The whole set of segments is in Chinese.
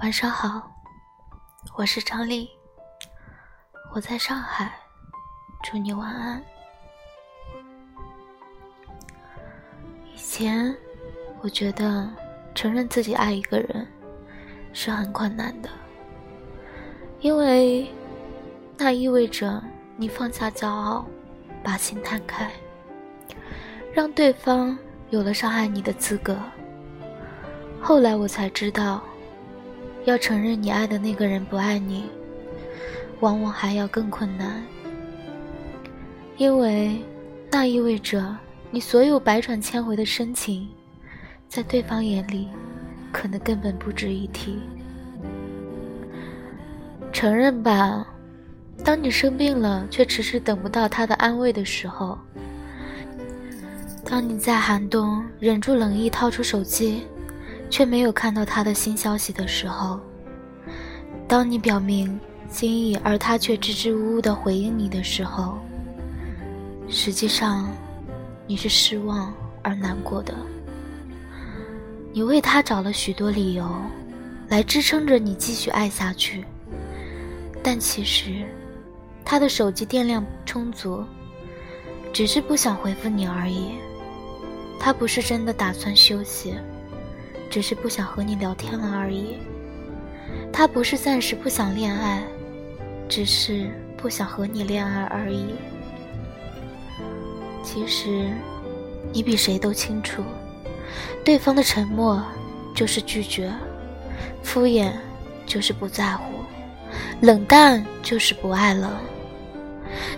晚上好，我是张丽，我在上海，祝你晚安。以前我觉得承认自己爱一个人是很困难的，因为那意味着你放下骄傲，把心摊开，让对方有了伤害你的资格。后来我才知道。要承认你爱的那个人不爱你，往往还要更困难，因为那意味着你所有百转千回的深情，在对方眼里，可能根本不值一提。承认吧，当你生病了却迟迟等不到他的安慰的时候，当你在寒冬忍住冷意掏出手机。却没有看到他的新消息的时候，当你表明心意，而他却支支吾吾的回应你的时候，实际上你是失望而难过的。你为他找了许多理由，来支撑着你继续爱下去，但其实他的手机电量充足，只是不想回复你而已。他不是真的打算休息。只是不想和你聊天了而已。他不是暂时不想恋爱，只是不想和你恋爱而已。其实，你比谁都清楚，对方的沉默就是拒绝，敷衍就是不在乎，冷淡就是不爱了。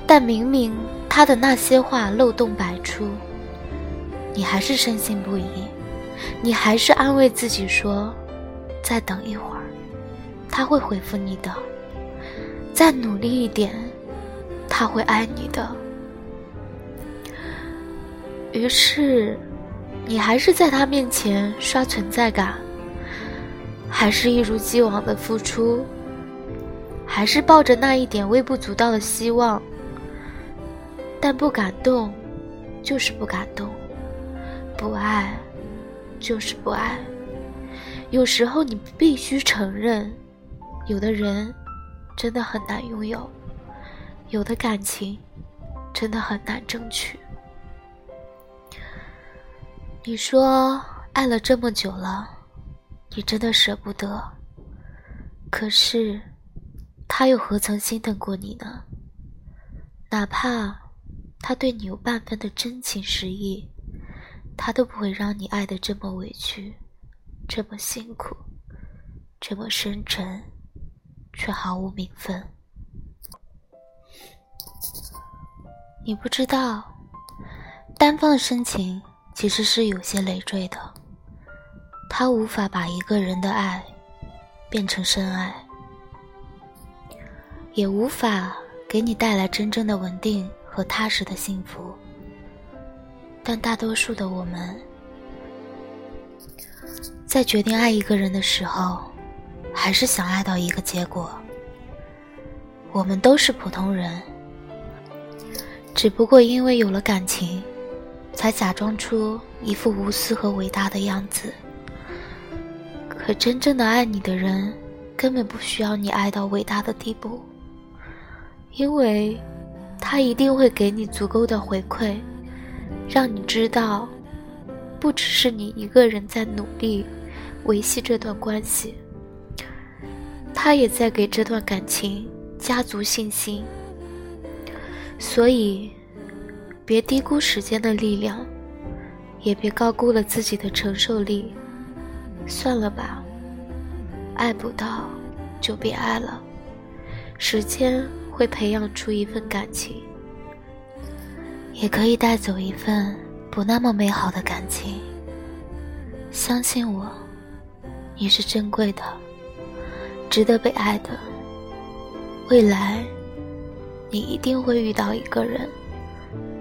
但明明他的那些话漏洞百出，你还是深信不疑。你还是安慰自己说：“再等一会儿，他会回复你的。再努力一点，他会爱你的。”于是，你还是在他面前刷存在感，还是一如既往的付出，还是抱着那一点微不足道的希望。但不感动，就是不感动，不爱。就是不爱。有时候你必须承认，有的人真的很难拥有，有的感情真的很难争取。你说爱了这么久了，你真的舍不得。可是，他又何曾心疼过你呢？哪怕他对你有半分的真情实意。他都不会让你爱的这么委屈，这么辛苦，这么深沉，却毫无名分。你不知道，单方的深情其实是有些累赘的，他无法把一个人的爱变成深爱，也无法给你带来真正的稳定和踏实的幸福。但大多数的我们，在决定爱一个人的时候，还是想爱到一个结果。我们都是普通人，只不过因为有了感情，才假装出一副无私和伟大的样子。可真正的爱你的人，根本不需要你爱到伟大的地步，因为他一定会给你足够的回馈。让你知道，不只是你一个人在努力维系这段关系，他也在给这段感情加足信心。所以，别低估时间的力量，也别高估了自己的承受力。算了吧，爱不到就别爱了，时间会培养出一份感情。也可以带走一份不那么美好的感情。相信我，你是珍贵的，值得被爱的。未来，你一定会遇到一个人，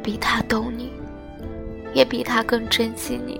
比他懂你，也比他更珍惜你。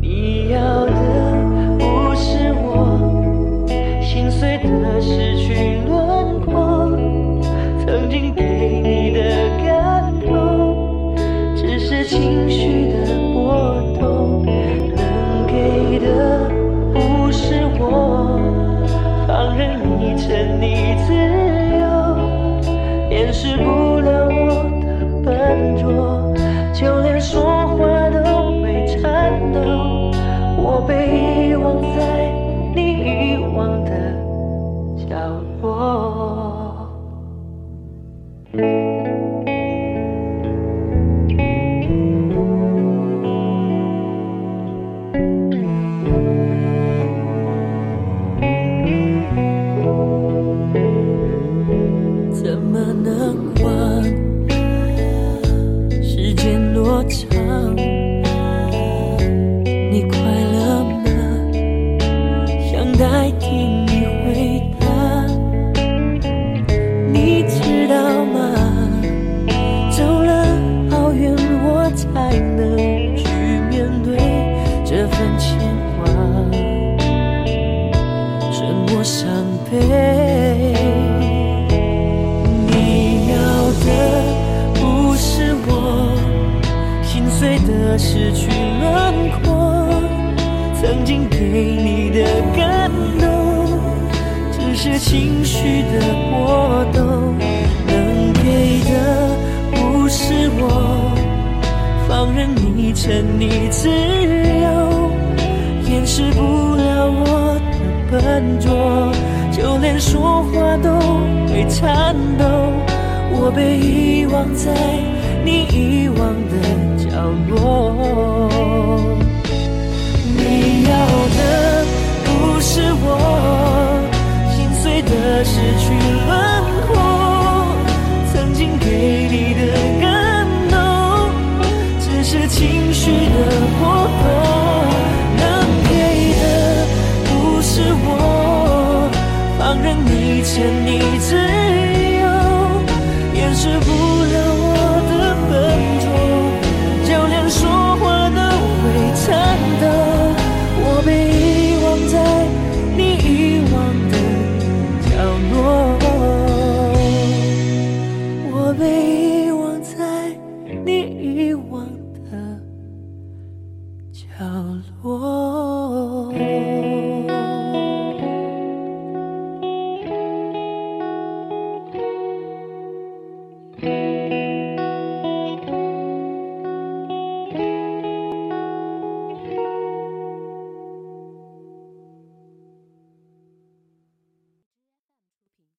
你要的不是我心碎的失去轮廓，曾经给你的感动，只是情绪的波动。能给的不是我放任你沉溺自由，掩饰不你要的不是我心碎的失去轮廓，曾经给你的感动，只是情绪的波动。能给的不是我放任你沉溺自由，掩饰不说话都会颤抖。我被遗忘在你遗忘的角落。见你